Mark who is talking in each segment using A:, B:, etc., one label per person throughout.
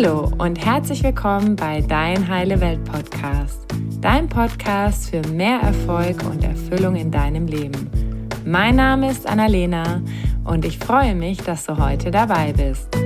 A: Hallo und herzlich willkommen bei Dein Heile Welt Podcast, dein Podcast für mehr Erfolg und Erfüllung in deinem Leben. Mein Name ist Annalena und ich freue mich, dass du heute dabei bist.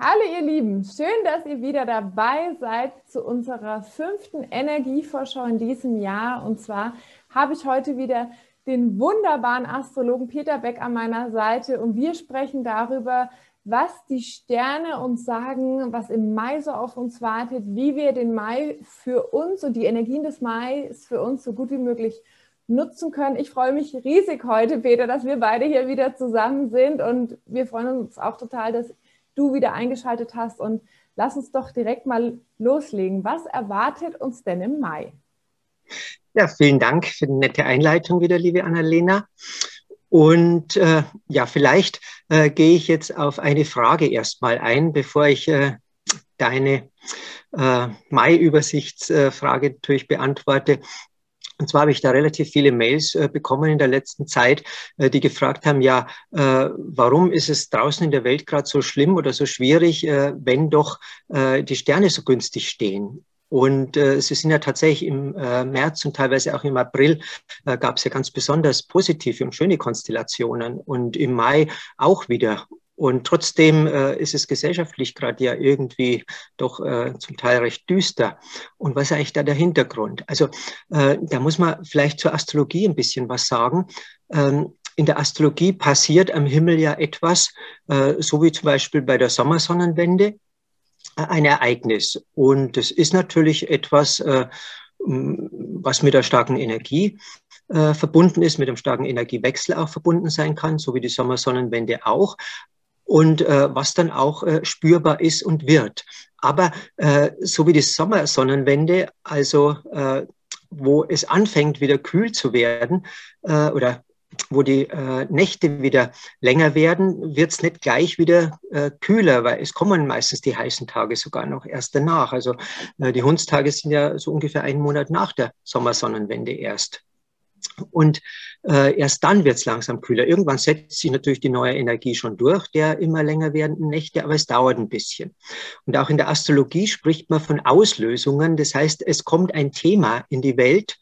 A: Hallo ihr Lieben, schön, dass ihr wieder dabei seid zu unserer fünften Energievorschau in diesem Jahr. Und zwar habe ich heute wieder den wunderbaren Astrologen Peter Beck an meiner Seite und wir sprechen darüber, was die Sterne uns sagen, was im Mai so auf uns wartet, wie wir den Mai für uns und die Energien des Mai für uns so gut wie möglich nutzen können. Ich freue mich riesig heute, Peter, dass wir beide hier wieder zusammen sind und wir freuen uns auch total, dass du wieder eingeschaltet hast und lass uns doch direkt mal loslegen. Was erwartet uns denn im Mai?
B: Ja, vielen Dank für die nette Einleitung wieder, liebe Annalena. Und äh, ja, vielleicht äh, gehe ich jetzt auf eine Frage erstmal ein, bevor ich äh, deine äh, Mai-Übersichtsfrage natürlich beantworte. Und zwar habe ich da relativ viele Mails äh, bekommen in der letzten Zeit, äh, die gefragt haben, ja, äh, warum ist es draußen in der Welt gerade so schlimm oder so schwierig, äh, wenn doch äh, die Sterne so günstig stehen? Und äh, sie sind ja tatsächlich im äh, März und teilweise auch im April äh, gab es ja ganz besonders positive und schöne Konstellationen und im Mai auch wieder. Und trotzdem äh, ist es gesellschaftlich gerade ja irgendwie doch äh, zum Teil recht düster. Und was ist eigentlich da der Hintergrund? Also äh, da muss man vielleicht zur Astrologie ein bisschen was sagen. Ähm, in der Astrologie passiert am Himmel ja etwas, äh, so wie zum Beispiel bei der Sommersonnenwende, ein Ereignis. Und das ist natürlich etwas, äh, was mit der starken Energie äh, verbunden ist, mit dem starken Energiewechsel auch verbunden sein kann, so wie die Sommersonnenwende auch und äh, was dann auch spürbar ist und wird. Aber so wie die Sommersonnenwende, also wo es anfängt, wieder kühl zu werden äh, oder wo die äh, Nächte wieder länger werden, wird es nicht gleich wieder äh, kühler, weil es kommen meistens die heißen Tage sogar noch erst danach. Also äh, die Hundstage sind ja so ungefähr einen Monat nach der Sommersonnenwende erst. Und äh, erst dann wird es langsam kühler. Irgendwann setzt sich natürlich die neue Energie schon durch, der immer länger werdenden Nächte, aber es dauert ein bisschen. Und auch in der Astrologie spricht man von Auslösungen. Das heißt, es kommt ein Thema in die Welt,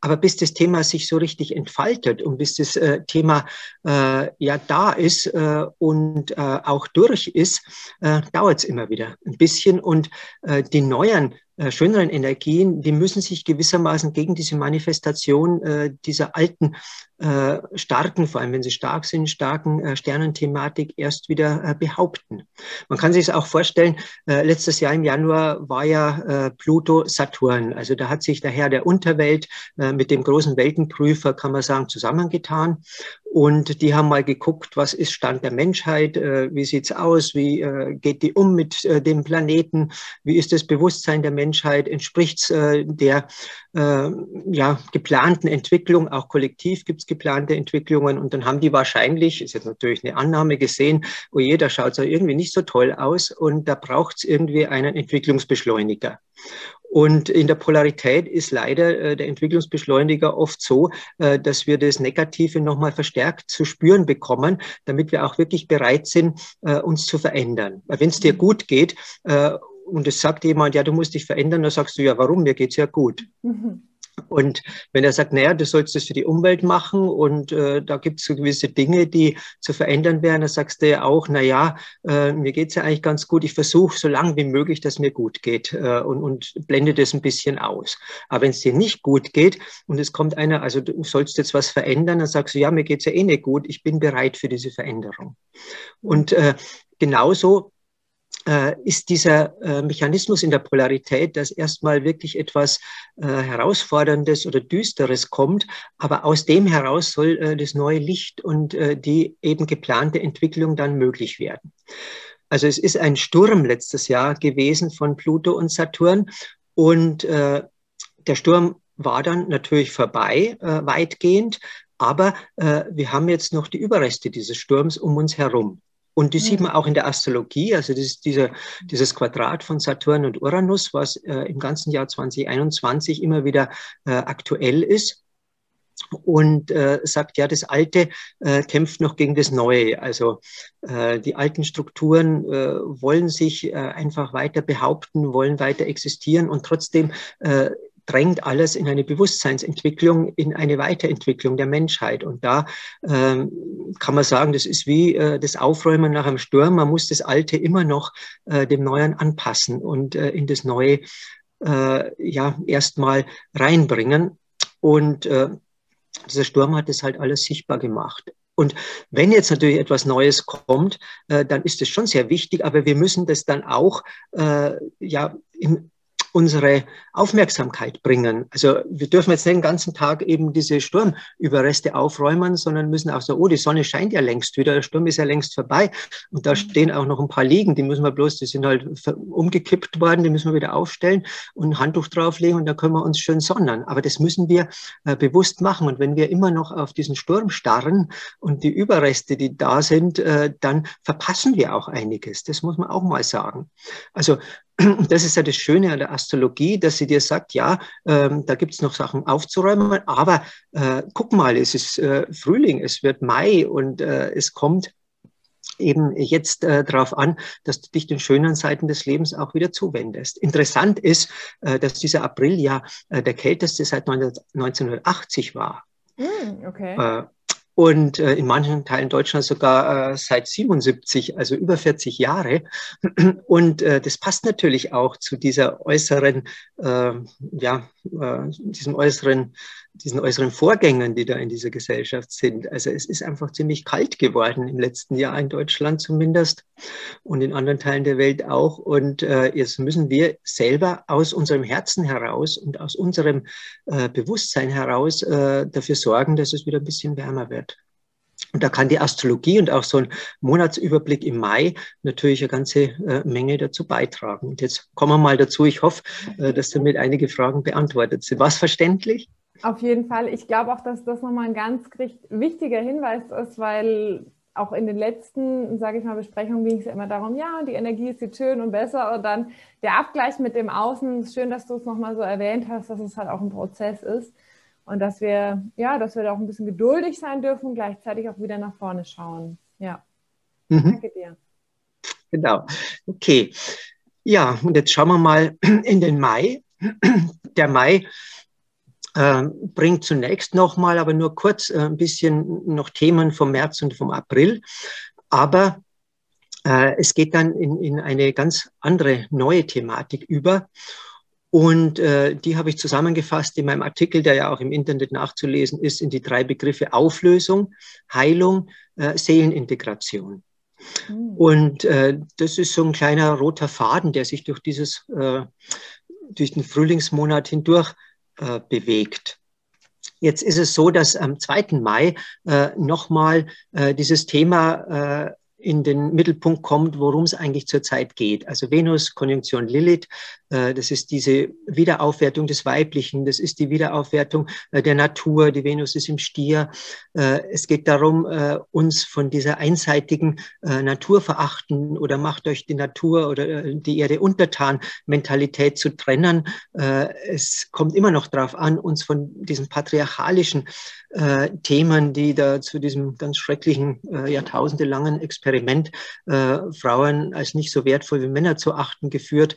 B: aber bis das Thema sich so richtig entfaltet und bis das äh, Thema äh, ja da ist äh, und äh, auch durch ist, äh, dauert es immer wieder ein bisschen. Und äh, die neuen schöneren Energien, die müssen sich gewissermaßen gegen diese Manifestation äh, dieser alten, äh, starken, vor allem wenn sie stark sind, starken äh, Sternenthematik erst wieder äh, behaupten. Man kann sich es auch vorstellen, äh, letztes Jahr im Januar war ja Pluto Saturn. Also da hat sich der Herr der Unterwelt mit dem großen Weltenprüfer, kann man sagen, zusammengetan. Und die haben mal geguckt, was ist Stand der Menschheit, äh, wie sieht's aus, wie äh, geht die um mit äh, dem Planeten, wie ist das Bewusstsein der Menschheit, entspricht's äh, der äh, ja, geplanten Entwicklung, auch kollektiv gibt's geplante Entwicklungen. Und dann haben die wahrscheinlich, ist jetzt natürlich eine Annahme gesehen, oh je, da schaut's ja irgendwie nicht so toll aus und da braucht's irgendwie einen Entwicklungsbeschleuniger. Und in der Polarität ist leider äh, der Entwicklungsbeschleuniger oft so, äh, dass wir das Negative nochmal verstärkt zu spüren bekommen, damit wir auch wirklich bereit sind, äh, uns zu verändern. Wenn es dir gut geht äh, und es sagt jemand, ja, du musst dich verändern, dann sagst du, ja, warum? Mir geht's ja gut. Mhm. Und wenn er sagt, naja, du sollst das für die Umwelt machen und äh, da gibt es so gewisse Dinge, die zu verändern wären, dann sagst du ja auch, naja, äh, mir geht's ja eigentlich ganz gut, ich versuche so lange wie möglich, dass mir gut geht äh, und, und blende das ein bisschen aus. Aber wenn es dir nicht gut geht und es kommt einer, also du sollst jetzt was verändern, dann sagst du, ja, mir geht's ja eh nicht gut, ich bin bereit für diese Veränderung. Und äh, genauso ist dieser äh, Mechanismus in der Polarität, dass erstmal wirklich etwas äh, Herausforderndes oder Düsteres kommt, aber aus dem heraus soll äh, das neue Licht und äh, die eben geplante Entwicklung dann möglich werden. Also es ist ein Sturm letztes Jahr gewesen von Pluto und Saturn und äh, der Sturm war dann natürlich vorbei, weitgehend, aber wir haben jetzt noch die Überreste dieses Sturms um uns herum. Und die sieht man auch in der Astrologie, also das ist dieser, dieses Quadrat von Saturn und Uranus, was äh, im ganzen Jahr 2021 immer wieder äh, aktuell ist. und äh, sagt, ja, das Alte äh, kämpft noch gegen das Neue. Also äh, die alten Strukturen äh, wollen sich äh, einfach weiter behaupten, wollen weiter existieren und trotzdem äh, drängt alles in eine Bewusstseinsentwicklung, in eine Weiterentwicklung der Menschheit. Und da ähm, kann man sagen, das ist wie äh, das Aufräumen nach einem Sturm. Man muss das Alte immer noch äh, dem Neuen anpassen und äh, in das Neue äh, ja erstmal reinbringen. Und äh, dieser Sturm hat das halt alles sichtbar gemacht. Und wenn jetzt natürlich etwas Neues kommt, äh, dann ist es schon sehr wichtig, aber wir müssen das dann auch ja in unsere Aufmerksamkeit bringen. Also wir dürfen jetzt nicht den ganzen Tag eben diese Sturmüberreste aufräumen, sondern müssen auch sagen, oh, die Sonne scheint ja längst wieder, der Sturm ist ja längst vorbei und da mhm. stehen auch noch ein paar liegen, die müssen wir bloß, die sind halt umgekippt worden, die müssen wir wieder aufstellen und ein Handtuch drauflegen und da können wir uns schön sonnen. Aber das müssen wir äh, bewusst machen und wenn wir immer noch auf diesen Sturm starren und die Überreste, die da sind, äh, dann verpassen wir auch einiges. Das muss man auch mal sagen. Also das ist ja das Schöne an der Astrologie, dass sie dir sagt, ja, ähm, da gibt es noch Sachen aufzuräumen, aber äh, guck mal, es ist äh, Frühling, es wird Mai und äh, es kommt eben jetzt äh, darauf an, dass du dich den schönen Seiten des Lebens auch wieder zuwendest. Interessant ist, äh, dass dieser April ja äh, der kälteste seit 1980 war. Mm, okay. Und äh, in manchen Teilen Deutschlands sogar äh, seit 77, also über 40 Jahre. Und äh, das passt natürlich auch zu dieser äußeren, äh, ja, äh, diesem äußeren, diesen äußeren Vorgängen, die da in dieser Gesellschaft sind. Also es ist einfach ziemlich kalt geworden im letzten Jahr in Deutschland zumindest und in anderen Teilen der Welt auch. Und äh, jetzt müssen wir selber aus unserem Herzen heraus und aus unserem äh, Bewusstsein heraus äh, dafür sorgen, dass es wieder ein bisschen wärmer wird. Und da kann die Astrologie und auch so ein Monatsüberblick im Mai natürlich eine ganze äh, Menge dazu beitragen. Und jetzt kommen wir mal dazu. Ich hoffe, äh, dass damit einige Fragen beantwortet sind. Was verständlich?
A: Auf jeden Fall. Ich glaube auch, dass das nochmal ein ganz wichtiger Hinweis ist, weil auch in den letzten, sage ich mal, Besprechungen ging es ja immer darum, ja, die Energie ist jetzt schön und besser. Und dann der Abgleich mit dem Außen, ist schön, dass du es nochmal so erwähnt hast, dass es halt auch ein Prozess ist. Und dass wir, ja, dass wir da auch ein bisschen geduldig sein dürfen, gleichzeitig auch wieder nach vorne schauen. Ja. Mhm. Danke dir.
B: Genau. Okay. Ja, und jetzt schauen wir mal in den Mai. Der Mai bringt zunächst nochmal, aber nur kurz äh, ein bisschen noch Themen vom März und vom April. Aber äh, es geht dann in, in eine ganz andere neue Thematik über. Und äh, die habe ich zusammengefasst in meinem Artikel, der ja auch im Internet nachzulesen ist, in die drei Begriffe Auflösung, Heilung, äh, Seelenintegration. Mhm. Und äh, das ist so ein kleiner roter Faden, der sich durch dieses, äh, durch den Frühlingsmonat hindurch äh, bewegt. Jetzt ist es so, dass am 2. Mai äh, nochmal äh, dieses Thema äh, in den Mittelpunkt kommt, worum es eigentlich zurzeit geht. Also Venus, Konjunktion Lilith, äh, das ist diese Wiederaufwertung des Weiblichen, das ist die Wiederaufwertung äh, der Natur, die Venus ist im Stier. Äh, es geht darum, uns von dieser einseitigen Naturverachten oder macht euch die Natur oder die Erde untertan Mentalität zu trennen. Es kommt immer noch darauf an, uns von diesen patriarchalischen Themen, die da zu diesem ganz schrecklichen, jahrtausendelangen Experiment Frauen als nicht so wertvoll wie Männer zu achten geführt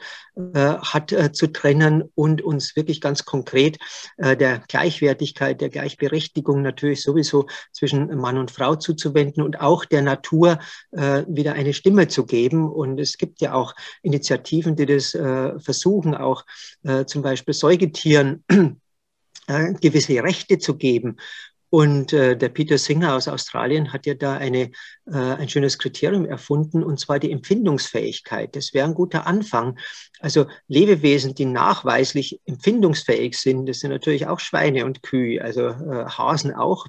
B: hat äh, zu trennen und uns wirklich ganz konkret äh, der Gleichwertigkeit, der Gleichberechtigung natürlich sowieso zwischen Mann und Frau zuzuwenden und auch der Natur äh, wieder eine Stimme zu geben. Und es gibt ja auch Initiativen, die das äh, versuchen, auch äh, zum Beispiel Säugetieren äh, gewisse Rechte zu geben. Und äh, der Peter Singer aus Australien hat ja da eine, äh, ein schönes Kriterium erfunden, und zwar die Empfindungsfähigkeit. Das wäre ein guter Anfang. Also Lebewesen, die nachweislich empfindungsfähig sind, das sind natürlich auch Schweine und Kühe, also äh, Hasen auch.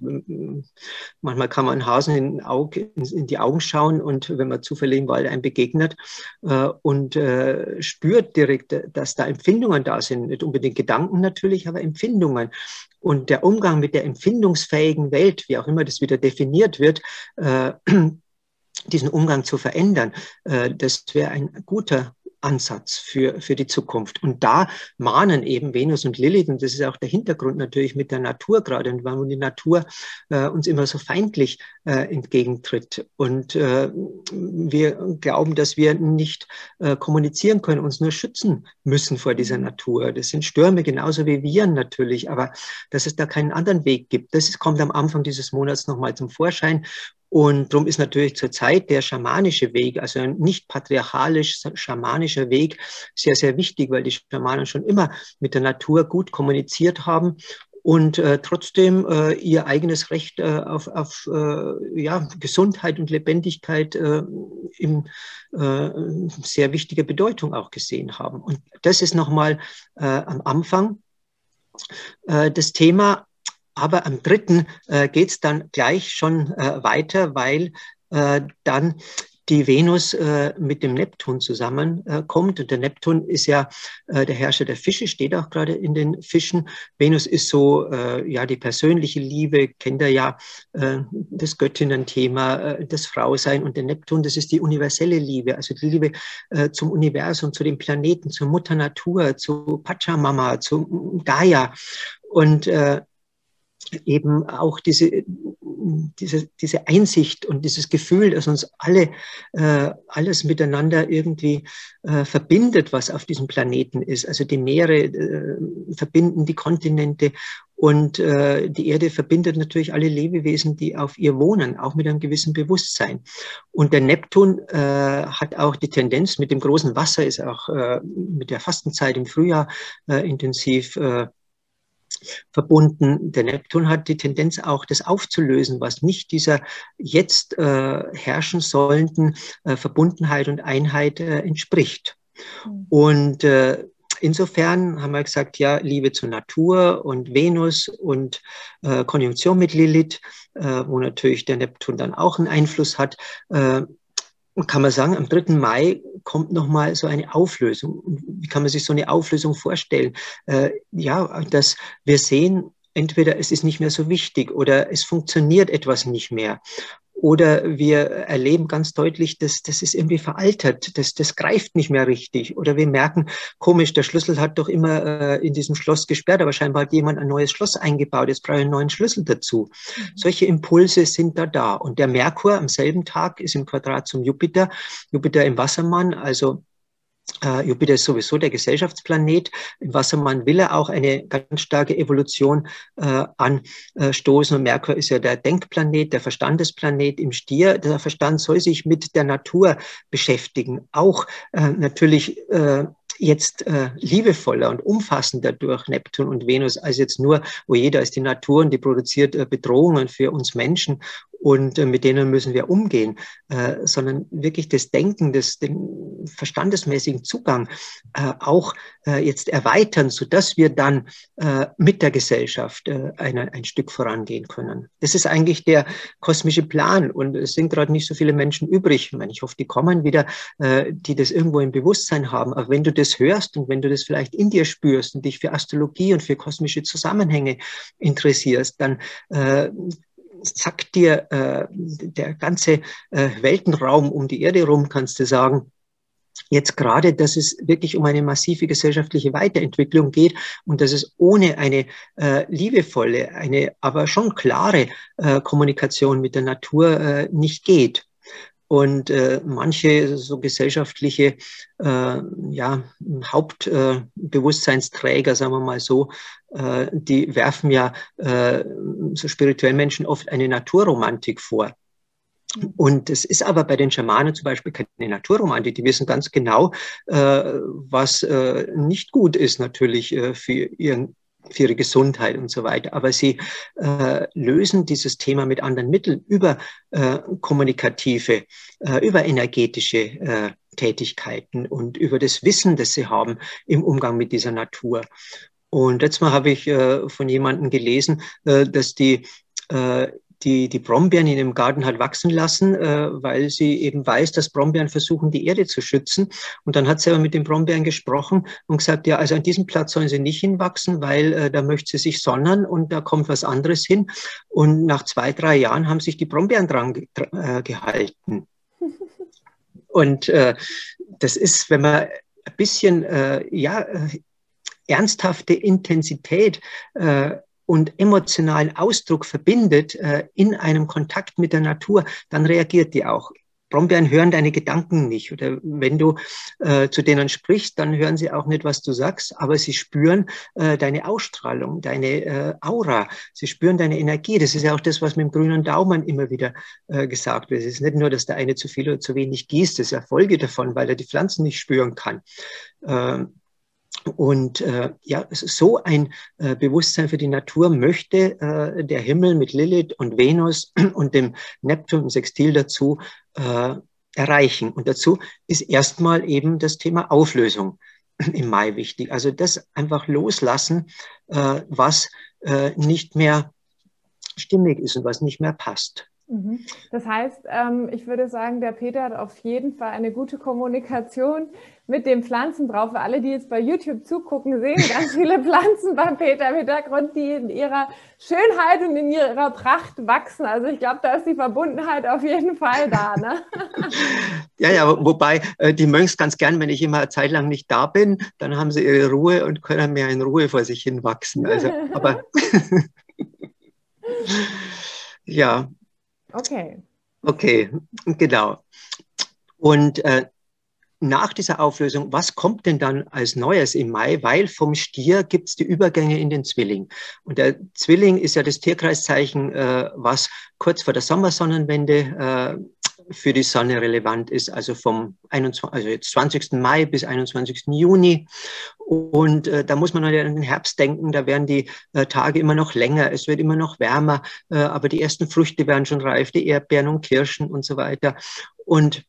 B: Manchmal kann man Hasen in, Auge, in, die Augen schauen und wenn man zufällig im Wald einem begegnet äh, und äh, spürt direkt, dass da Empfindungen da sind. Nicht unbedingt Gedanken natürlich, aber Empfindungen. Und der Umgang mit der empfindungsfähigen Welt, wie auch immer das wieder definiert wird, äh, diesen Umgang zu verändern, äh, das wäre ein guter Ansatz für, für die Zukunft. Und da mahnen eben Venus und Lilith, und das ist auch der Hintergrund natürlich mit der Natur gerade, und warum die Natur äh, uns immer so feindlich äh, entgegentritt. Und äh, wir glauben, dass wir nicht äh, kommunizieren können, uns nur schützen müssen vor dieser Natur. Das sind Stürme genauso wie Viren natürlich, aber dass es da keinen anderen Weg gibt, das kommt am Anfang dieses Monats nochmal zum Vorschein. Und darum ist natürlich zurzeit der schamanische Weg, also ein nicht patriarchalisch schamanischer Weg, sehr, sehr wichtig, weil die Schamanen schon immer mit der Natur gut kommuniziert haben und äh, trotzdem äh, ihr eigenes Recht äh, auf, auf äh, ja, Gesundheit und Lebendigkeit äh, in äh, sehr wichtiger Bedeutung auch gesehen haben. Und das ist nochmal am Anfang das Thema. Aber am dritten äh, geht es dann gleich schon äh, weiter, weil äh, dann die Venus äh, mit dem Neptun zusammenkommt. Äh, und der Neptun ist ja äh, der Herrscher der Fische, steht auch gerade in den Fischen. Venus ist so äh, ja die persönliche Liebe, kennt ihr ja äh, das Göttinnen-Thema, äh, das Frausein. Und der Neptun, das ist die universelle Liebe, also die Liebe zum Universum, zu den Planeten, zur Mutter Natur, zu Pachamama, zu Gaia. Und eben auch diese, diese, diese Einsicht und dieses Gefühl, dass uns alle äh, alles miteinander irgendwie äh, verbindet, was auf diesem Planeten ist. Also die Meere äh, verbinden die Kontinente und äh, die Erde verbindet natürlich alle Lebewesen, die auf ihr wohnen, auch mit einem gewissen Bewusstsein. Und der Neptun äh, hat auch die Tendenz, mit dem großen Wasser ist auch äh, mit der Fastenzeit im Frühjahr äh, intensiv äh, verbunden. Der Neptun hat die Tendenz auch, das aufzulösen, was nicht dieser jetzt äh, herrschen sollenden äh, Verbundenheit und Einheit äh, entspricht. Mhm. Und äh, insofern haben wir gesagt, ja, Liebe zur Natur und Venus und äh, Konjunktion mit Lilith, äh, wo natürlich der Neptun dann auch einen Einfluss hat, äh, kann man sagen, am 3. Mai kommt nochmal so eine Auflösung. Wie kann man sich so eine Auflösung vorstellen? Äh, ja, dass wir sehen, entweder es ist nicht mehr so wichtig oder es funktioniert etwas nicht mehr. Oder wir erleben ganz deutlich, dass das ist irgendwie veraltert, das, das greift nicht mehr richtig. Oder wir merken, komisch, der Schlüssel hat doch immer äh, in diesem Schloss gesperrt, aber scheinbar hat jemand ein neues Schloss eingebaut, jetzt brauche ich einen neuen Schlüssel dazu. Mhm. Solche Impulse sind da da. Und der Merkur am selben Tag ist im Quadrat zum Jupiter, Jupiter im Wassermann, also Uh, Jupiter ist sowieso der Gesellschaftsplanet. Im Wassermann will er auch eine ganz starke Evolution uh, anstoßen. Und Merkur ist ja der Denkplanet, der Verstandesplanet im Stier. Der Verstand soll sich mit der Natur beschäftigen. Auch uh, natürlich jetzt äh, liebevoller und umfassender durch Neptun und Venus als jetzt nur, wo jeder ist die Natur und die produziert äh, Bedrohungen für uns Menschen und äh, mit denen müssen wir umgehen, äh, sondern wirklich das Denken, das, den verstandesmäßigen Zugang äh, auch jetzt erweitern, so dass wir dann mit der Gesellschaft eine, ein Stück vorangehen können. Das ist eigentlich der kosmische Plan und es sind gerade nicht so viele Menschen übrig. Ich, meine, ich hoffe, die kommen wieder, die das irgendwo im Bewusstsein haben. Aber wenn du das hörst und wenn du das vielleicht in dir spürst und dich für Astrologie und für kosmische Zusammenhänge interessierst, dann sagt dir äh, der ganze äh, Weltenraum um die Erde rum, kannst du sagen, jetzt gerade, dass es wirklich um eine massive gesellschaftliche Weiterentwicklung geht und dass es ohne eine äh, liebevolle, eine aber schon klare äh, Kommunikation mit der Natur äh, nicht geht. Und äh, manche so gesellschaftliche äh, ja, Hauptbewusstseinsträger, äh, sagen wir mal so, äh, die werfen ja äh, so spirituellen Menschen oft eine Naturromantik vor. Und es ist aber bei den Schamanen zum Beispiel keine Naturromantik. Die wissen ganz genau, äh, was äh, nicht gut ist natürlich äh, für ihren für ihre Gesundheit und so weiter. Aber sie äh, lösen dieses Thema mit anderen Mitteln über äh, kommunikative, äh, über energetische äh, Tätigkeiten und über das Wissen, das sie haben im Umgang mit dieser Natur. Und letztes Mal habe ich äh, von jemandem gelesen, äh, dass die die, die Brombeeren in dem Garten hat wachsen lassen, äh, weil sie eben weiß, dass Brombeeren versuchen, die Erde zu schützen. Und dann hat sie aber mit den Brombeeren gesprochen und gesagt, ja, also an diesem Platz sollen sie nicht hinwachsen, weil äh, da möchte sie sich sonnen und da kommt was anderes hin. Und nach zwei, drei Jahren haben sich die Brombeeren dran ge äh, gehalten. Und äh, das ist, wenn man ein bisschen äh, ja, ernsthafte Intensität äh, und emotionalen Ausdruck verbindet äh, in einem Kontakt mit der Natur, dann reagiert die auch. Brombeeren hören deine Gedanken nicht. Oder wenn du äh, zu denen sprichst, dann hören sie auch nicht, was du sagst, aber sie spüren äh, deine Ausstrahlung, deine äh, Aura. Sie spüren deine Energie. Das ist ja auch das, was mit dem grünen Daumen immer wieder äh, gesagt wird. Es ist nicht nur, dass der eine zu viel oder zu wenig gießt, das ist ja Folge davon, weil er die Pflanzen nicht spüren kann. Ähm, und äh, ja, so ein äh, Bewusstsein für die Natur möchte äh, der Himmel mit Lilith und Venus und dem Neptun und Sextil dazu äh, erreichen. Und dazu ist erstmal eben das Thema Auflösung im Mai wichtig. Also das einfach loslassen, äh, was äh, nicht mehr stimmig ist und was nicht mehr passt.
A: Mhm. Das heißt, ähm, ich würde sagen, der Peter hat auf jeden Fall eine gute Kommunikation mit den Pflanzen drauf. Für alle, die jetzt bei YouTube zugucken, sehen ganz viele Pflanzen beim Peter im Hintergrund, die in ihrer Schönheit und in ihrer Pracht wachsen. Also ich glaube, da ist die Verbundenheit auf jeden Fall da. Ne?
B: Ja, ja, wobei äh, die Mönchs ganz gern, wenn ich immer eine Zeit lang nicht da bin, dann haben sie ihre Ruhe und können mehr in Ruhe vor sich hin wachsen. Also, aber ja,
A: Okay.
B: Okay, genau. Und äh, nach dieser Auflösung, was kommt denn dann als Neues im Mai? Weil vom Stier gibt es die Übergänge in den Zwilling. Und der Zwilling ist ja das Tierkreiszeichen, äh, was kurz vor der Sommersonnenwende äh, für die Sonne relevant ist, also vom 21, also jetzt 20. Mai bis 21. Juni. Und äh, da muss man an den Herbst denken, da werden die äh, Tage immer noch länger, es wird immer noch wärmer, äh, aber die ersten Früchte werden schon reif, die Erdbeeren und Kirschen und so weiter. Und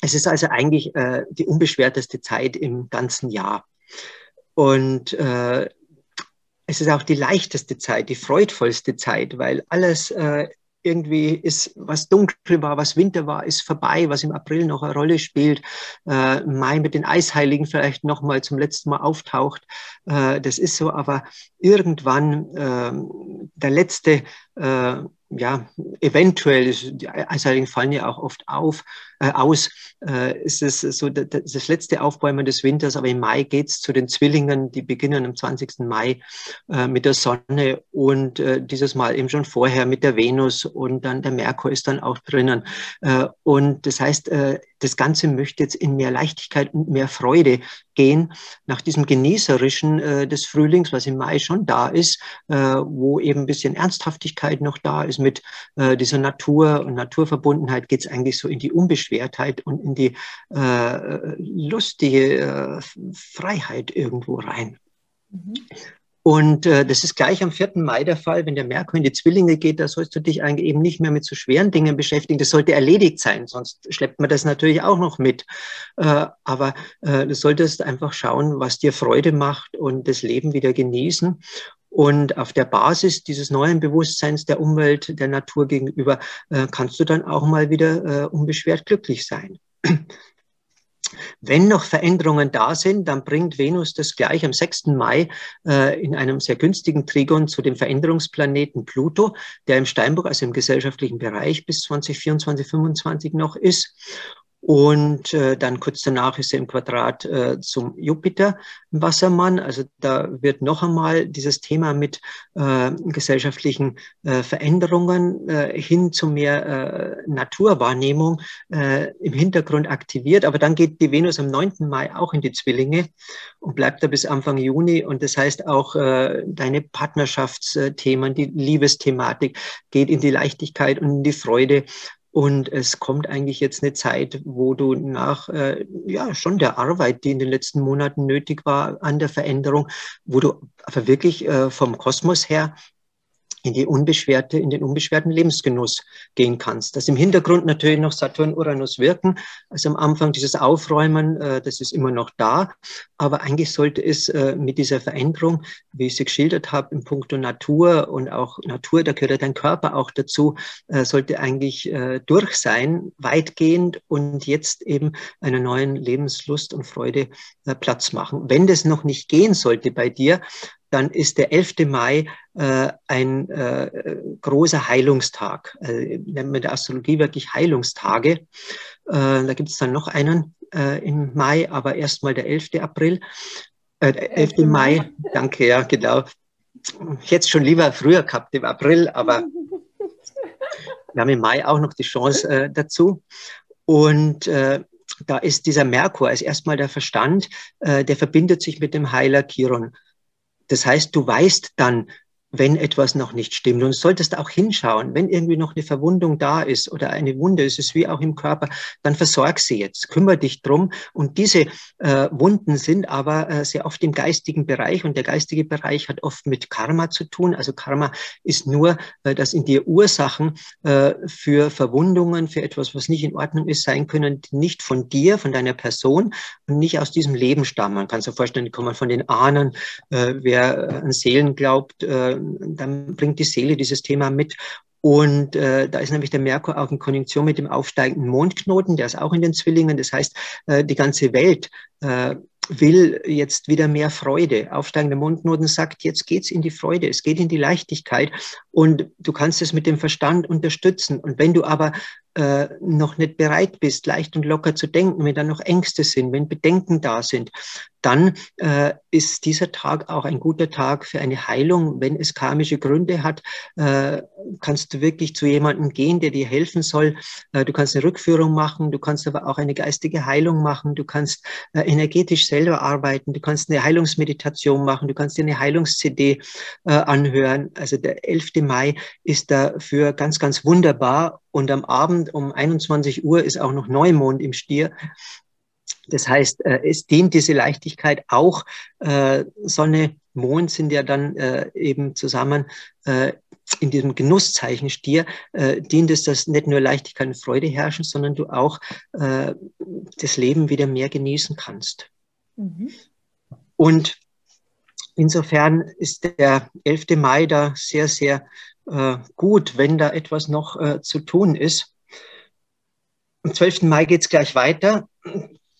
B: es ist also eigentlich äh, die unbeschwerteste Zeit im ganzen Jahr. Und äh, es ist auch die leichteste Zeit, die freudvollste Zeit, weil alles äh, irgendwie ist, was dunkel war, was Winter war, ist vorbei, was im April noch eine Rolle spielt, äh, Mai mit den Eisheiligen vielleicht nochmal zum letzten Mal auftaucht. Äh, das ist so, aber irgendwann äh, der letzte äh, ja, eventuell, die Eisheiligen fallen ja auch oft auf, aus, äh, ist es so das, letzte Aufbäumen des Winters, aber im Mai geht's zu den Zwillingen, die beginnen am 20. Mai äh, mit der Sonne und äh, dieses Mal eben schon vorher mit der Venus und dann der Merkur ist dann auch drinnen. Äh, und das heißt, äh, das Ganze möchte jetzt in mehr Leichtigkeit und mehr Freude gehen, nach diesem Genießerischen äh, des Frühlings, was im Mai schon da ist, äh, wo eben ein bisschen Ernsthaftigkeit noch da ist mit äh, dieser Natur und Naturverbundenheit, geht es eigentlich so in die Unbeschwertheit und in die äh, lustige äh, Freiheit irgendwo rein. Mhm. Und äh, das ist gleich am 4. Mai der Fall, wenn der Merkur in die Zwillinge geht, da sollst du dich eigentlich eben nicht mehr mit so schweren Dingen beschäftigen. Das sollte erledigt sein, sonst schleppt man das natürlich auch noch mit. Äh, aber äh, du solltest einfach schauen, was dir Freude macht und das Leben wieder genießen. Und auf der Basis dieses neuen Bewusstseins der Umwelt, der Natur gegenüber, äh, kannst du dann auch mal wieder äh, unbeschwert glücklich sein. Wenn noch Veränderungen da sind, dann bringt Venus das gleich am 6. Mai äh, in einem sehr günstigen Trigon zu dem Veränderungsplaneten Pluto, der im Steinbock, also im gesellschaftlichen Bereich bis 2024, 2025 noch ist. Und äh, dann kurz danach ist er im Quadrat äh, zum Jupiter im Wassermann. Also da wird noch einmal dieses Thema mit äh, gesellschaftlichen äh, Veränderungen äh, hin zu mehr äh, Naturwahrnehmung äh, im Hintergrund aktiviert. Aber dann geht die Venus am 9. Mai auch in die Zwillinge und bleibt da bis Anfang Juni. Und das heißt auch äh, deine Partnerschaftsthemen, die Liebesthematik geht in die Leichtigkeit und in die Freude. Und es kommt eigentlich jetzt eine Zeit, wo du nach äh, ja schon der Arbeit, die in den letzten Monaten nötig war, an der Veränderung, wo du aber wirklich äh, vom Kosmos her in die unbeschwerte, in den unbeschwerten Lebensgenuss gehen kannst. Dass im Hintergrund natürlich noch Saturn, Uranus wirken. Also am Anfang dieses Aufräumen, äh, das ist immer noch da. Aber eigentlich sollte es äh, mit dieser Veränderung, wie ich sie geschildert habe, im Punkto Natur und auch Natur, da gehört ja dein Körper auch dazu, äh, sollte eigentlich äh, durch sein, weitgehend und jetzt eben einer neuen Lebenslust und Freude äh, Platz machen. Wenn das noch nicht gehen sollte bei dir, dann ist der 11. Mai äh, ein äh, großer Heilungstag. Nennt man der Astrologie wirklich Heilungstage. Äh, da gibt es dann noch einen äh, im Mai, aber erstmal der 11. April. Äh, 11. Mai, danke, ja, genau. Ich hätte es schon lieber früher gehabt, im April, aber wir haben im Mai auch noch die Chance äh, dazu. Und äh, da ist dieser Merkur als erstmal der Verstand, der verbindet sich mit dem Heiler Chiron. Das heißt, du weißt dann, wenn etwas noch nicht stimmt. Und solltest auch hinschauen, wenn irgendwie noch eine Verwundung da ist oder eine Wunde, es ist wie auch im Körper, dann versorg sie jetzt, kümmere dich drum. Und diese äh, Wunden sind aber äh, sehr oft im geistigen Bereich und der geistige Bereich hat oft mit Karma zu tun. Also Karma ist nur, äh, dass in dir Ursachen äh, für Verwundungen, für etwas, was nicht in Ordnung ist, sein können, die nicht von dir, von deiner Person und nicht aus diesem Leben stammen. Man kann sich vorstellen, die kommen von den Ahnen. Äh, wer an Seelen glaubt, äh, dann bringt die Seele dieses Thema mit. Und äh, da ist nämlich der Merkur auch in Konjunktion mit dem aufsteigenden Mondknoten, der ist auch in den Zwillingen. Das heißt, äh, die ganze Welt äh, will jetzt wieder mehr Freude. Aufsteigender Mondknoten sagt, jetzt geht's in die Freude, es geht in die Leichtigkeit und du kannst es mit dem Verstand unterstützen. Und wenn du aber äh, noch nicht bereit bist, leicht und locker zu denken, wenn da noch Ängste sind, wenn Bedenken da sind, dann äh, ist dieser Tag auch ein guter Tag für eine Heilung. Wenn es karmische Gründe hat, äh, kannst du wirklich zu jemandem gehen, der dir helfen soll. Äh, du kannst eine Rückführung machen, du kannst aber auch eine geistige Heilung machen, du kannst äh, energetisch selber arbeiten, du kannst eine Heilungsmeditation machen, du kannst dir eine Heilungs-CD äh, anhören. Also der 11. Mai ist dafür ganz, ganz wunderbar. Und am Abend um 21 Uhr ist auch noch Neumond im Stier. Das heißt, äh, es dient diese Leichtigkeit auch. Äh, Sonne, Mond sind ja dann äh, eben zusammen in diesem Genusszeichen Stier, dient es, dass nicht nur Leichtigkeit und Freude herrschen, sondern du auch das Leben wieder mehr genießen kannst. Mhm. Und insofern ist der 11. Mai da sehr, sehr gut, wenn da etwas noch zu tun ist. Am 12. Mai geht es gleich weiter.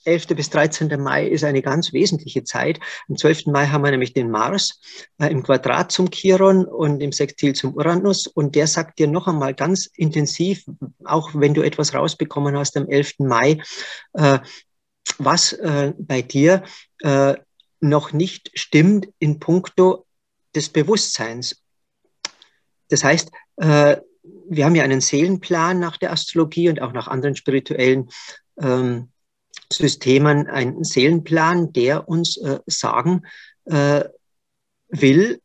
B: 11. bis 13. Mai ist eine ganz wesentliche Zeit. Am 12. Mai haben wir nämlich den Mars äh, im Quadrat zum Chiron und im Sextil zum Uranus. Und der sagt dir noch einmal ganz intensiv, auch wenn du etwas rausbekommen hast am 11. Mai, äh, was äh, bei dir äh, noch nicht stimmt in puncto des Bewusstseins. Das heißt, äh, wir haben ja einen Seelenplan nach der Astrologie und auch nach anderen spirituellen ähm, Systemen einen Seelenplan, der uns äh, sagen äh, will,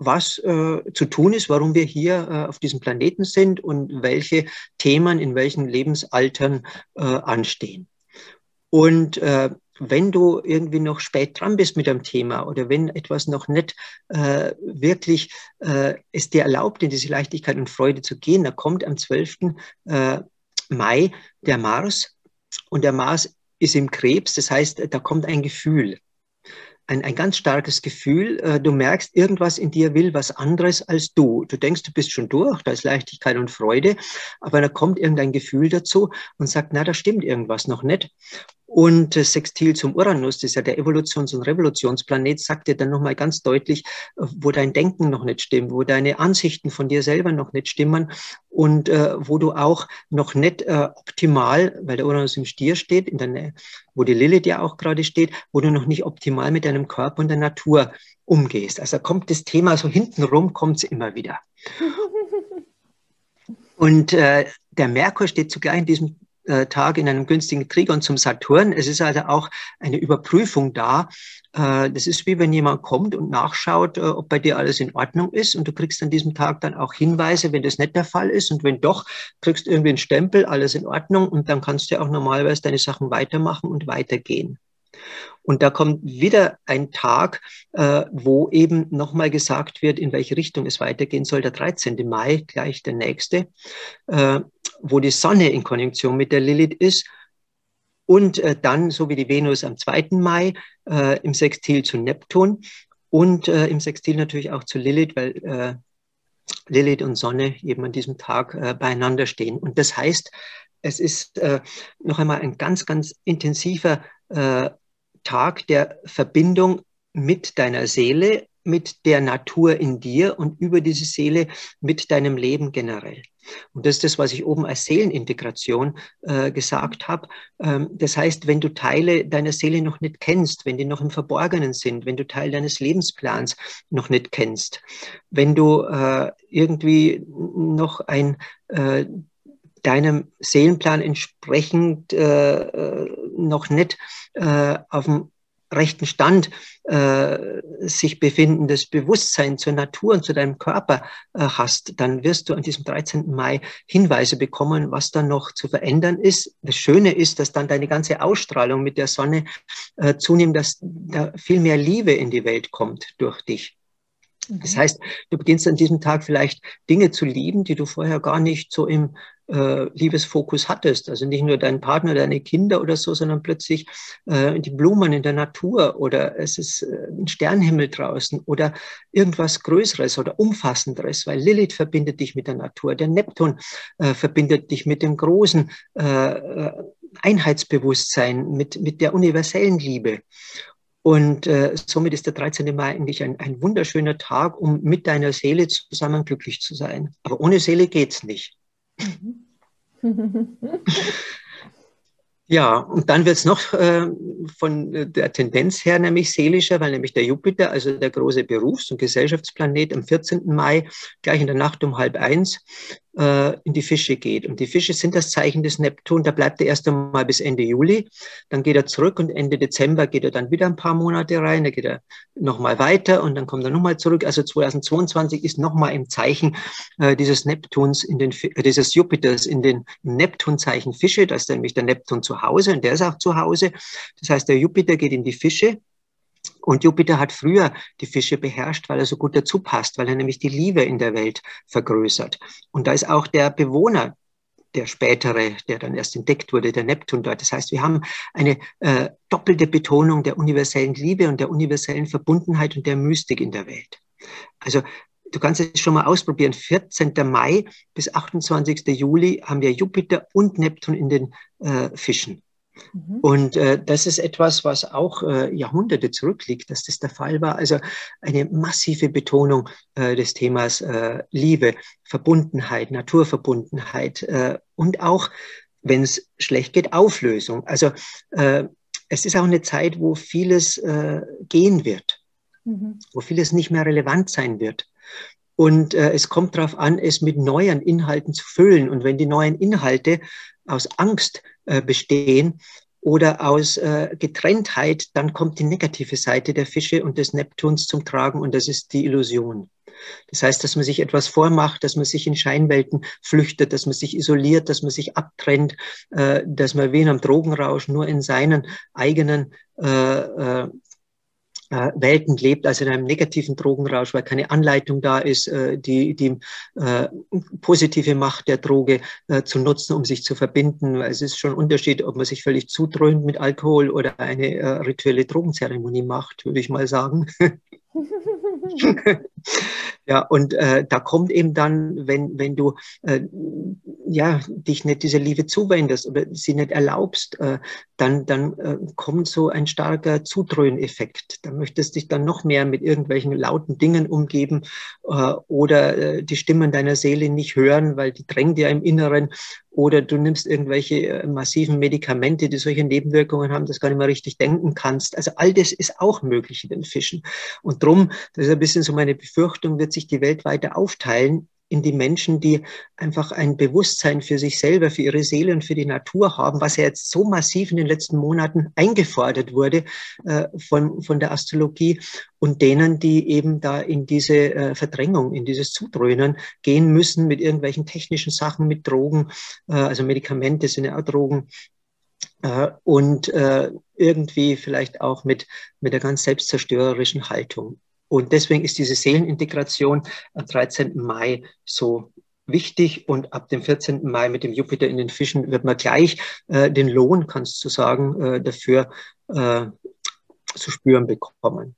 B: was zu tun ist, warum wir hier auf diesem Planeten sind und welche Themen in welchen Lebensaltern anstehen. Und wenn du irgendwie noch spät dran bist mit dem Thema oder wenn etwas noch nicht äh, wirklich äh, es dir erlaubt, in diese Leichtigkeit und Freude zu gehen, dann kommt am 12. Äh, Mai der Mars und der Mars ist im Krebs, das heißt, da kommt ein Gefühl, ein, ein ganz starkes Gefühl. Äh, du merkst, irgendwas in dir will was anderes als du. Du denkst, du bist schon durch, da ist Leichtigkeit und Freude, aber da kommt irgendein Gefühl dazu und sagt, na, da stimmt irgendwas noch nicht. Und äh, Sextil zum Uranus, das ist ja der Evolutions- und Revolutionsplanet, sagt dir dann nochmal ganz deutlich, äh, wo dein Denken noch nicht stimmt, wo deine Ansichten von dir selber noch nicht stimmen und äh, wo du auch noch nicht äh, optimal, weil der Uranus im Stier steht, in der Nähe, wo die Lilith ja auch gerade steht, wo du noch nicht optimal mit deinem Körper und der Natur umgehst. Also kommt das Thema so hintenrum, kommt es immer wieder. Und äh, der Merkur steht zugleich in diesem äh, Tag in einem günstigen Trigon zum Saturn. Es ist also auch eine Überprüfung da. Äh, das ist wie wenn jemand kommt und nachschaut, äh, ob bei dir alles in Ordnung ist und du kriegst an diesem Tag dann auch Hinweise, wenn das nicht der Fall ist und wenn doch, kriegst du irgendwie einen Stempel, alles in Ordnung und dann kannst du auch normalerweise deine Sachen weitermachen und weitergehen. Und da kommt wieder ein Tag, wo eben nochmal gesagt wird, in welche Richtung es weitergehen soll. Der 13. Mai, gleich der nächste. Wo die Sonne in Konjunktion mit der Lilith ist. Und äh, dann, so wie die Venus am 2. Mai, äh, im Sextil zu Neptun und äh, im Sextil natürlich auch zu Lilith, weil äh, Lilith und Sonne eben an diesem Tag äh, beieinander stehen. Und das heißt, es ist äh, noch einmal ein ganz, ganz intensiver Tag der Verbindung mit deiner Seele, mit der Natur in dir und über diese Seele mit deinem Leben generell. Und das ist das, was ich oben als Seelenintegration äh, gesagt habe. Ähm, das heißt, wenn du Teile deiner Seele noch nicht kennst, wenn die noch im Verborgenen sind, wenn du Teil deines Lebensplans noch nicht kennst, wenn du äh, irgendwie noch ein äh, deinem Seelenplan entsprechend äh, äh noch nicht äh, auf dem rechten Stand äh, sich befindendes Bewusstsein zur Natur und zu deinem Körper äh, hast, dann wirst du an diesem 13. Mai Hinweise bekommen, was da noch zu verändern ist. Das Schöne ist, dass dann deine ganze Ausstrahlung mit der Sonne äh, zunimmt, dass da viel mehr Liebe in die Welt kommt durch dich. Das mhm. heißt, du beginnst an diesem Tag vielleicht Dinge zu lieben, die du vorher gar nicht so im äh, Liebesfokus hattest. Also nicht nur deinen Partner, deine Kinder oder so, sondern plötzlich äh, die Blumen in der Natur oder es ist äh, ein Sternenhimmel draußen oder irgendwas Größeres oder Umfassenderes, weil Lilith verbindet dich mit der Natur, der Neptun äh, verbindet dich mit dem großen äh, äh Einheitsbewusstsein, mit, mit der universellen Liebe. Und äh, somit ist der 13. Mai eigentlich ein, ein wunderschöner Tag, um mit deiner Seele zusammen glücklich zu sein. Aber ohne Seele geht's nicht. Ja, und dann wird es noch äh, von der Tendenz her nämlich seelischer, weil nämlich der Jupiter, also der große Berufs- und Gesellschaftsplanet, am 14. Mai, gleich in der Nacht um halb eins, äh, in die Fische geht. Und die Fische sind das Zeichen des Neptun. Da bleibt er erst einmal bis Ende Juli. Dann geht er zurück und Ende Dezember geht er dann wieder ein paar Monate rein. Da geht er nochmal weiter und dann kommt er nochmal zurück. Also 2022 ist nochmal im Zeichen äh, dieses Neptuns, in den, äh, dieses Jupiters in den Neptunzeichen Fische. Da ist nämlich der Neptun zu Hause und der ist auch zu Hause. Das heißt, der Jupiter geht in die Fische und Jupiter hat früher die Fische beherrscht, weil er so gut dazu passt, weil er nämlich die Liebe in der Welt vergrößert. Und da ist auch der Bewohner der spätere, der dann erst entdeckt wurde, der Neptun dort. Das heißt, wir haben eine äh, doppelte Betonung der universellen Liebe und der universellen Verbundenheit und der Mystik in der Welt. Also du kannst es schon mal ausprobieren. 14. Mai bis 28. Juli haben wir Jupiter und Neptun in den äh, Fischen. Mhm. Und äh, das ist etwas, was auch äh, Jahrhunderte zurückliegt, dass das der Fall war. Also eine massive Betonung äh, des Themas äh, Liebe, Verbundenheit, Naturverbundenheit äh, und auch, wenn es schlecht geht, Auflösung. Also äh, es ist auch eine Zeit, wo vieles gehen wird, mhm. wo vieles nicht mehr relevant sein wird. Und äh, es kommt darauf an, es mit neuen Inhalten zu füllen. Und wenn die neuen Inhalte aus Angst äh, bestehen oder aus äh, Getrenntheit, dann kommt die negative Seite der Fische und des Neptuns zum Tragen und das ist die Illusion. Das heißt, dass man sich etwas vormacht, dass man sich in Scheinwelten flüchtet, dass man sich isoliert, dass man sich abtrennt, äh, dass man wie in einem Drogenrausch nur in seinen eigenen äh, äh, äh, Welten lebt, also in einem negativen Drogenrausch, weil keine Anleitung da ist, äh, die, die äh, positive Macht der Droge äh, zu nutzen, um sich zu verbinden. Es ist schon ein Unterschied, ob man sich völlig zudröhnt mit Alkohol oder eine äh, rituelle Drogenzeremonie macht, würde ich mal sagen. ja, und äh, da kommt eben dann, wenn, wenn du äh, ja, dich nicht dieser Liebe zuwendest oder sie nicht erlaubst, äh, dann, dann äh, kommt so ein starker Zudröhneffekt. Da möchtest du dich dann noch mehr mit irgendwelchen lauten Dingen umgeben äh, oder die Stimmen deiner Seele nicht hören, weil die drängt ja im Inneren oder du nimmst irgendwelche massiven Medikamente, die solche Nebenwirkungen haben, dass du gar nicht mehr richtig denken kannst. Also all das ist auch möglich in den Fischen. Und drum, das ist ein bisschen so meine Befürchtung, wird sich die Welt weiter aufteilen in die Menschen, die einfach ein Bewusstsein für sich selber, für ihre Seele und für die Natur haben, was ja jetzt so massiv in den letzten Monaten eingefordert wurde äh, von, von der Astrologie und denen, die eben da in diese äh, Verdrängung, in dieses Zudröhnen gehen müssen mit irgendwelchen technischen Sachen, mit Drogen, äh, also Medikamente sind ja auch Drogen, äh, und äh, irgendwie vielleicht auch mit, mit der ganz selbstzerstörerischen Haltung. Und deswegen ist diese Seelenintegration am 13. Mai so wichtig und ab dem 14. Mai mit dem Jupiter in den Fischen wird man gleich äh, den Lohn, kannst du sagen, äh, dafür äh, zu spüren bekommen.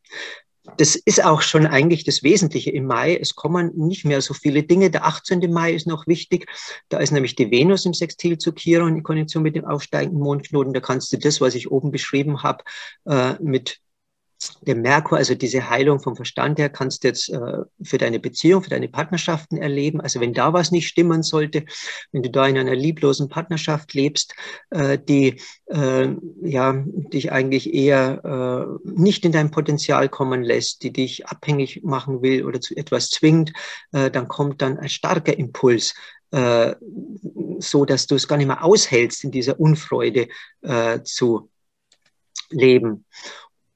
B: Das ist auch schon eigentlich das Wesentliche im Mai. Es kommen nicht mehr so viele Dinge. Der 18. Mai ist noch wichtig. Da ist nämlich die Venus im Sextil zu Chiron in Konjunktion mit dem aufsteigenden Mondknoten. Da kannst du das, was ich oben beschrieben habe, äh, mit der Merkur, also diese Heilung vom Verstand her, kannst du jetzt äh, für deine Beziehung, für deine Partnerschaften erleben. Also wenn da was nicht stimmen sollte, wenn du da in einer lieblosen Partnerschaft lebst, äh, die äh, ja dich eigentlich eher äh, nicht in dein Potenzial kommen lässt, die dich abhängig machen will oder zu etwas zwingt, äh, dann kommt dann ein starker Impuls, äh, so dass du es gar nicht mehr aushältst, in dieser Unfreude zu leben.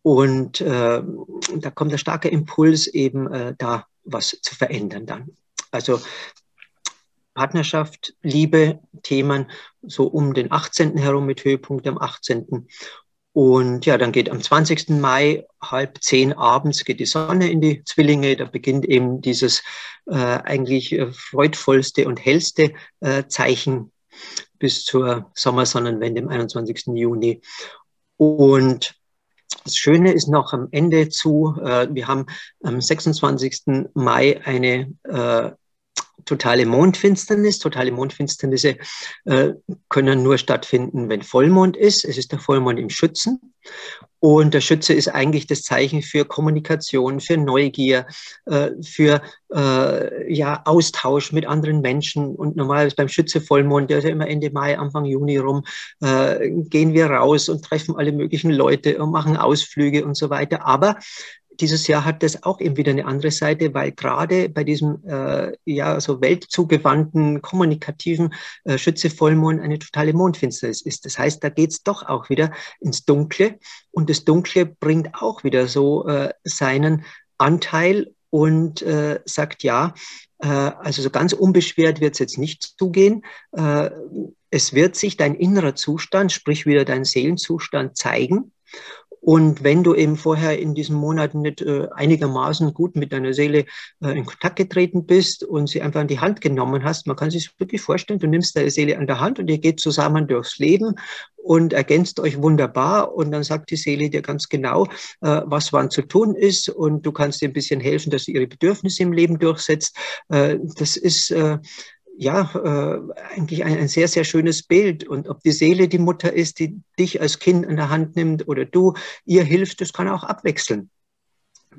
B: Und äh, da kommt der starke Impuls, eben äh, da was zu verändern dann. Also Partnerschaft, Liebe, Themen so um den 18. herum mit Höhepunkt am 18. Und ja, dann geht am 20. Mai halb zehn abends geht die Sonne in die Zwillinge. Da beginnt eben dieses äh, eigentlich äh, freudvollste und hellste äh, Zeichen bis zur Sommersonnenwende am 21. Juni. Und das Schöne ist noch am Ende zu, äh, wir haben am 26. Mai eine äh, totale Mondfinsternis. Totale Mondfinsternisse äh, können nur stattfinden, wenn Vollmond ist. Es ist der Vollmond im Schützen. Und der Schütze ist eigentlich das Zeichen für Kommunikation, für Neugier, äh, für äh, ja, Austausch mit anderen Menschen. Und normalerweise beim Schütze Vollmond, der ist ja immer Ende Mai, Anfang Juni rum, äh, gehen wir raus und treffen alle möglichen Leute und machen Ausflüge und so weiter. Aber dieses Jahr hat das auch eben wieder eine andere Seite, weil gerade bei diesem äh, ja so weltzugewandten, kommunikativen äh, Schütze eine totale Mondfinsternis ist. Das heißt, da geht's doch auch wieder ins Dunkle und das Dunkle bringt auch wieder so äh, seinen Anteil und äh, sagt ja, äh, also so ganz unbeschwert wird es jetzt nicht zugehen. Äh, es wird sich dein innerer Zustand, sprich wieder dein Seelenzustand zeigen. Und wenn du eben vorher in diesen Monaten nicht äh, einigermaßen gut mit deiner Seele äh, in Kontakt getreten bist und sie einfach in die Hand genommen hast, man kann sich wirklich vorstellen, du nimmst deine Seele an der Hand und ihr geht zusammen durchs Leben und ergänzt euch wunderbar und dann sagt die Seele dir ganz genau, äh, was wann zu tun ist und du kannst ihr ein bisschen helfen, dass sie ihre Bedürfnisse im Leben durchsetzt. Äh, das ist äh, ja, äh, eigentlich ein, ein, sehr, sehr schönes Bild. Und ob die Seele die Mutter ist, die dich als Kind in der Hand nimmt oder du ihr hilfst, das kann auch abwechseln.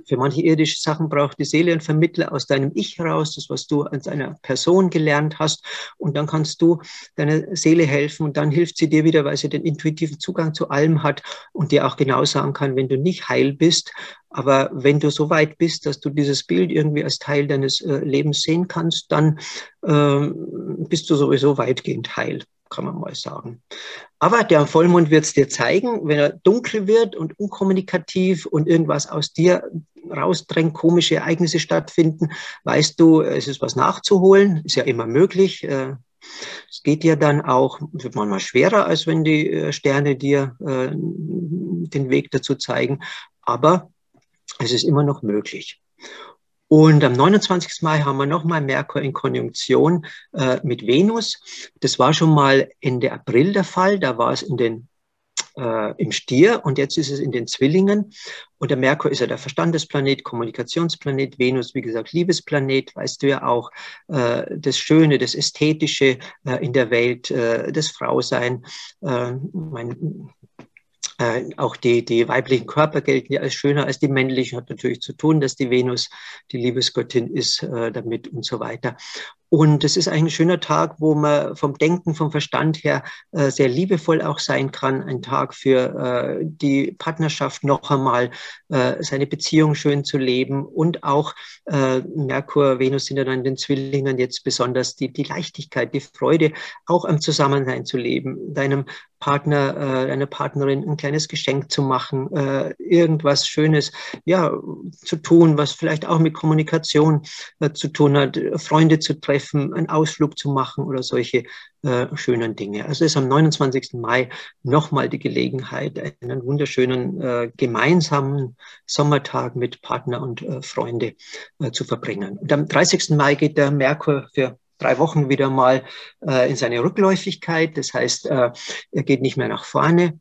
B: Für manche irdische Sachen braucht die Seele einen Vermittler aus deinem Ich heraus, das, was du an deiner Person gelernt hast. Und dann kannst du deiner Seele helfen und dann hilft sie dir wieder, weil sie den intuitiven Zugang zu allem hat und dir auch genau sagen kann, wenn du nicht heil bist. Aber wenn du so weit bist, dass du dieses Bild irgendwie als Teil deines äh, Lebens sehen kannst, dann äh, bist du sowieso weitgehend heil kann man mal sagen. Aber der Vollmond wird es dir zeigen, wenn er dunkel wird und unkommunikativ und irgendwas aus dir rausdrängt, komische Ereignisse stattfinden, weißt du, es ist was nachzuholen, ist ja immer möglich. Äh, es geht dir dann auch, wird manchmal schwerer, als wenn die äh, Sterne dir äh, den Weg dazu zeigen, aber es ist immer noch möglich. Und am 29. Mai haben wir nochmal Merkur in Konjunktion äh, mit Venus. Das war schon mal Ende April der Fall. Da war es in den, äh, im Stier und jetzt ist es in den Zwillingen. Und der Merkur ist ja der Verstandesplanet, Kommunikationsplanet, Venus, wie gesagt, Liebesplanet, weißt du ja auch, äh, das Schöne, das Ästhetische äh, in der Welt, äh, das Frausein. Äh, mein äh, auch die, die weiblichen Körper gelten ja als schöner als die männlichen, hat natürlich zu tun, dass die Venus die Liebesgöttin ist äh, damit und so weiter. Und es ist ein schöner Tag, wo man vom Denken, vom Verstand her äh, sehr liebevoll auch sein kann. Ein Tag für äh, die Partnerschaft noch einmal, äh, seine Beziehung schön zu leben und auch äh, Merkur, Venus sind ja dann in den Zwillingen jetzt besonders die, die Leichtigkeit, die Freude, auch am Zusammensein zu leben, deinem Partner, äh, deiner Partnerin ein kleines Geschenk zu machen, äh, irgendwas Schönes ja, zu tun, was vielleicht auch mit Kommunikation äh, zu tun hat, Freunde zu treffen treffen, einen Ausflug zu machen oder solche äh, schönen Dinge. Also ist am 29. Mai nochmal die Gelegenheit, einen wunderschönen äh, gemeinsamen Sommertag mit Partner und äh, Freunde äh, zu verbringen. Und am 30. Mai geht der Merkur für drei Wochen wieder mal äh, in seine Rückläufigkeit. Das heißt, äh, er geht nicht mehr nach vorne,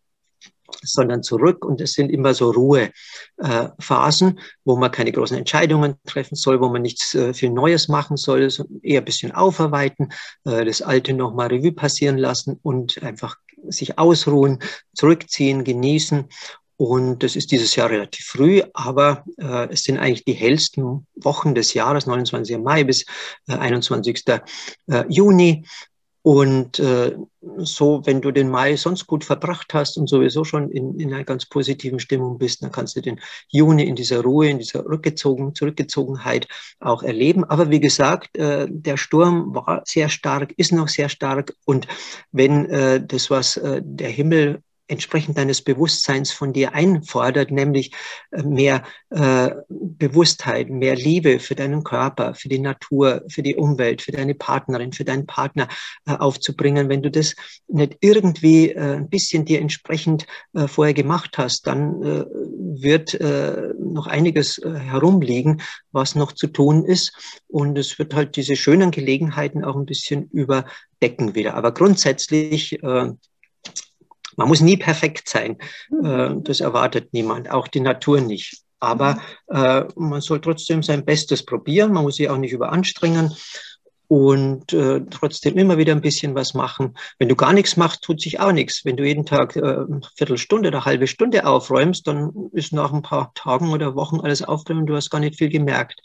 B: sondern zurück. Und es sind immer so Ruhephasen, wo man keine großen Entscheidungen treffen soll, wo man nichts äh, viel Neues machen soll, eher ein bisschen aufarbeiten, äh, das Alte nochmal Revue passieren lassen und einfach sich ausruhen, zurückziehen, genießen. Und das ist dieses Jahr relativ früh, aber äh, es sind eigentlich die hellsten Wochen des Jahres, 29. Mai bis äh, 21. Äh, Juni. Und äh, so, wenn du den Mai sonst gut verbracht hast und sowieso schon in, in einer ganz positiven Stimmung bist, dann kannst du den Juni in dieser Ruhe, in dieser Rückgezogen, Zurückgezogenheit auch erleben. Aber wie gesagt, äh, der Sturm war sehr stark, ist noch sehr stark. Und wenn äh, das, was äh, der Himmel entsprechend deines Bewusstseins von dir einfordert, nämlich äh, mehr äh, Bewusstheit, mehr Liebe für deinen Körper, für die Natur, für die Umwelt, für deine Partnerin, für deinen Partner äh, aufzubringen. Wenn du das nicht irgendwie äh, ein bisschen dir entsprechend äh, vorher gemacht hast, dann äh, wird noch einiges herumliegen, was noch zu tun ist. Und es wird halt diese schönen Gelegenheiten auch ein bisschen überdecken wieder. Aber grundsätzlich man muss nie perfekt sein. Mhm. Äh, das erwartet niemand, auch die Natur nicht. Aber mhm. äh, man soll trotzdem sein Bestes probieren. Man muss sich auch nicht überanstrengen und äh, trotzdem immer wieder ein bisschen was machen. Wenn du gar nichts machst, tut sich auch nichts. Wenn du jeden Tag äh, eine Viertelstunde oder eine halbe Stunde aufräumst, dann ist nach ein paar Tagen oder Wochen alles aufgeräumt und du hast gar nicht viel gemerkt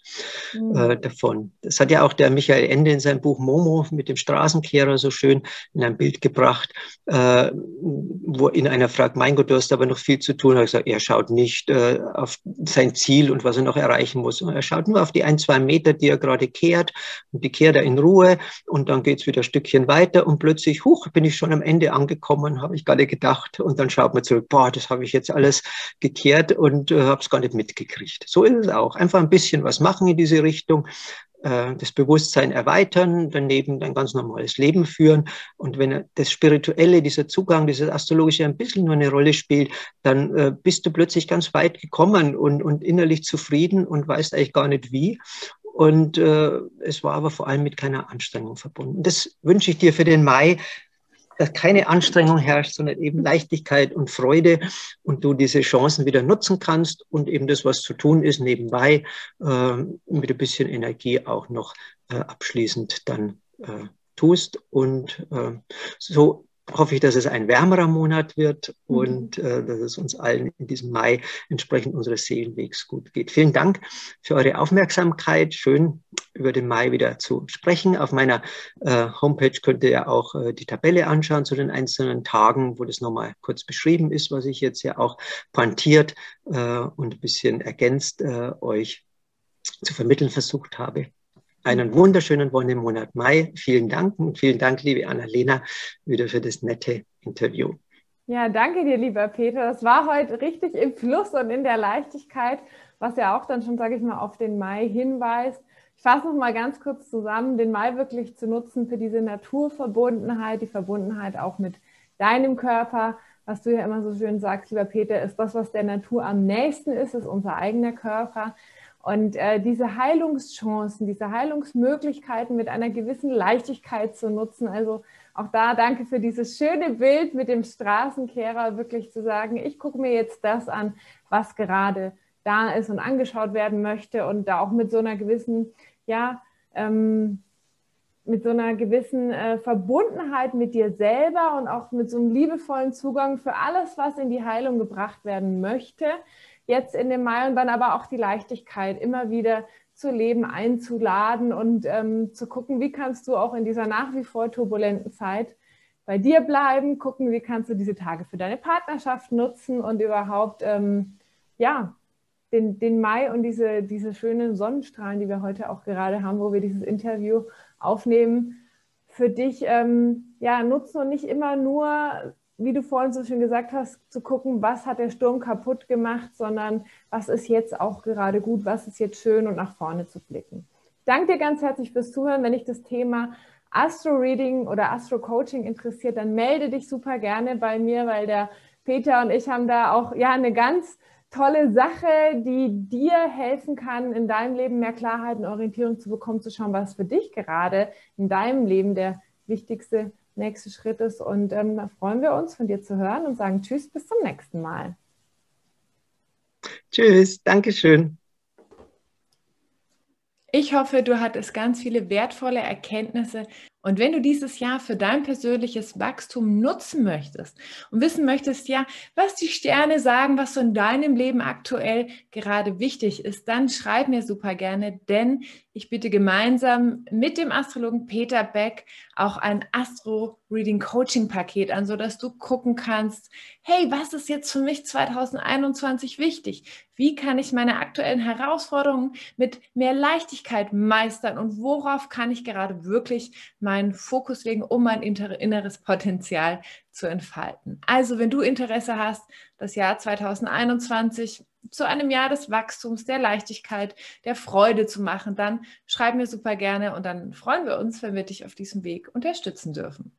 B: mhm. äh, davon. Das hat ja auch der Michael Ende in seinem Buch Momo mit dem Straßenkehrer so schön in ein Bild gebracht, äh, wo ihn einer fragt, mein Gott, du hast aber noch viel zu tun. Er sagt, er schaut nicht äh, auf sein Ziel und was er noch erreichen muss. Er schaut nur auf die ein, zwei Meter, die er gerade kehrt und die kehrt er in Ruhe und dann geht es wieder ein Stückchen weiter und plötzlich, huch, bin ich schon am Ende angekommen, habe ich gar nicht gedacht und dann schaut man zurück, boah, das habe ich jetzt alles gekehrt und äh, habe es gar nicht mitgekriegt. So ist es auch. Einfach ein bisschen was machen in diese Richtung äh, das Bewusstsein erweitern, daneben ein ganz normales Leben führen. Und wenn das Spirituelle, dieser Zugang, dieses Astrologische ein bisschen nur eine Rolle spielt, dann äh, bist du plötzlich ganz weit gekommen und, und innerlich zufrieden und weißt eigentlich gar nicht wie. Und äh, es war aber vor allem mit keiner Anstrengung verbunden. Das wünsche ich dir für den Mai, dass keine Anstrengung herrscht, sondern eben Leichtigkeit und Freude und du diese Chancen wieder nutzen kannst und eben das, was zu tun ist, nebenbei äh, mit ein bisschen Energie auch noch äh, abschließend dann äh, tust. Und äh, so hoffe ich, dass es ein wärmerer Monat wird mhm. und äh, dass es uns allen in diesem Mai entsprechend unseres Seelenwegs gut geht. Vielen Dank für eure Aufmerksamkeit. Schön über den Mai wieder zu sprechen. Auf meiner äh, Homepage könnt ihr ja auch äh, die Tabelle anschauen zu den einzelnen Tagen, wo das nochmal kurz beschrieben ist, was ich jetzt ja auch pointiert äh, und ein bisschen ergänzt äh, euch zu vermitteln versucht habe einen wunderschönen Wonnemonat Mai. Vielen Dank und vielen Dank, liebe Annalena, wieder für das nette Interview.
A: Ja, danke dir, lieber Peter. Das war heute richtig im Fluss und in der Leichtigkeit, was ja auch dann schon, sage ich mal, auf den Mai hinweist. Ich fasse noch mal ganz kurz zusammen, den Mai wirklich zu nutzen für diese Naturverbundenheit, die Verbundenheit auch mit deinem Körper. Was du ja immer so schön sagst, lieber Peter, ist das, was der Natur am nächsten ist, ist unser eigener Körper. Und äh, diese Heilungschancen, diese Heilungsmöglichkeiten mit einer gewissen Leichtigkeit zu nutzen. Also auch da danke für dieses schöne Bild mit dem Straßenkehrer, wirklich zu sagen, ich gucke mir jetzt das an, was gerade da ist und angeschaut werden möchte und da auch mit so einer gewissen, ja, ähm, mit so einer gewissen äh, Verbundenheit mit dir selber und auch mit so einem liebevollen Zugang für alles, was in die Heilung gebracht werden möchte jetzt in dem Mai und dann aber auch die Leichtigkeit, immer wieder zu leben einzuladen und ähm, zu gucken, wie kannst du auch in dieser nach wie vor turbulenten Zeit bei dir bleiben, gucken, wie kannst du diese Tage für deine Partnerschaft nutzen und überhaupt, ähm, ja, den, den Mai und diese, diese schönen Sonnenstrahlen, die wir heute auch gerade haben, wo wir dieses Interview aufnehmen, für dich ähm, ja, nutzen und nicht immer nur wie du vorhin so schön gesagt hast, zu gucken, was hat der Sturm kaputt gemacht, sondern was ist jetzt auch gerade gut, was ist jetzt schön und nach vorne zu blicken. Ich danke dir ganz herzlich fürs Zuhören. Wenn dich das Thema Astro-Reading oder Astro-Coaching interessiert, dann melde dich super gerne bei mir, weil der Peter und ich haben da auch ja eine ganz tolle Sache, die dir helfen kann, in deinem Leben mehr Klarheit und Orientierung zu bekommen, zu schauen, was für dich gerade in deinem Leben der wichtigste nächste Schritt ist. Und ähm, da freuen wir uns, von dir zu hören und sagen Tschüss, bis zum nächsten Mal.
B: Tschüss, Dankeschön.
A: Ich hoffe, du hattest ganz viele wertvolle Erkenntnisse Und wenn du dieses Jahr für dein persönliches Wachstum nutzen möchtest und wissen möchtest, ja, was die Sterne sagen, was so in deinem Leben aktuell gerade wichtig ist, dann schreib mir super gerne, denn ich bitte gemeinsam mit dem Astrologen Peter Beck auch ein Astro-Reading-Coaching-Paket an, sodass du gucken kannst, hey, was ist jetzt für mich 2021 wichtig? Wie kann ich meine aktuellen Herausforderungen mit mehr Leichtigkeit meistern und worauf kann ich gerade wirklich meinen Fokus legen, um mein inneres Potenzial zu entfalten? Also, wenn du Interesse hast, das Jahr 2021 zu einem Jahr des Wachstums, der Leichtigkeit, der Freude zu machen, dann schreib mir super gerne und dann freuen wir uns, wenn wir dich auf diesem Weg unterstützen dürfen.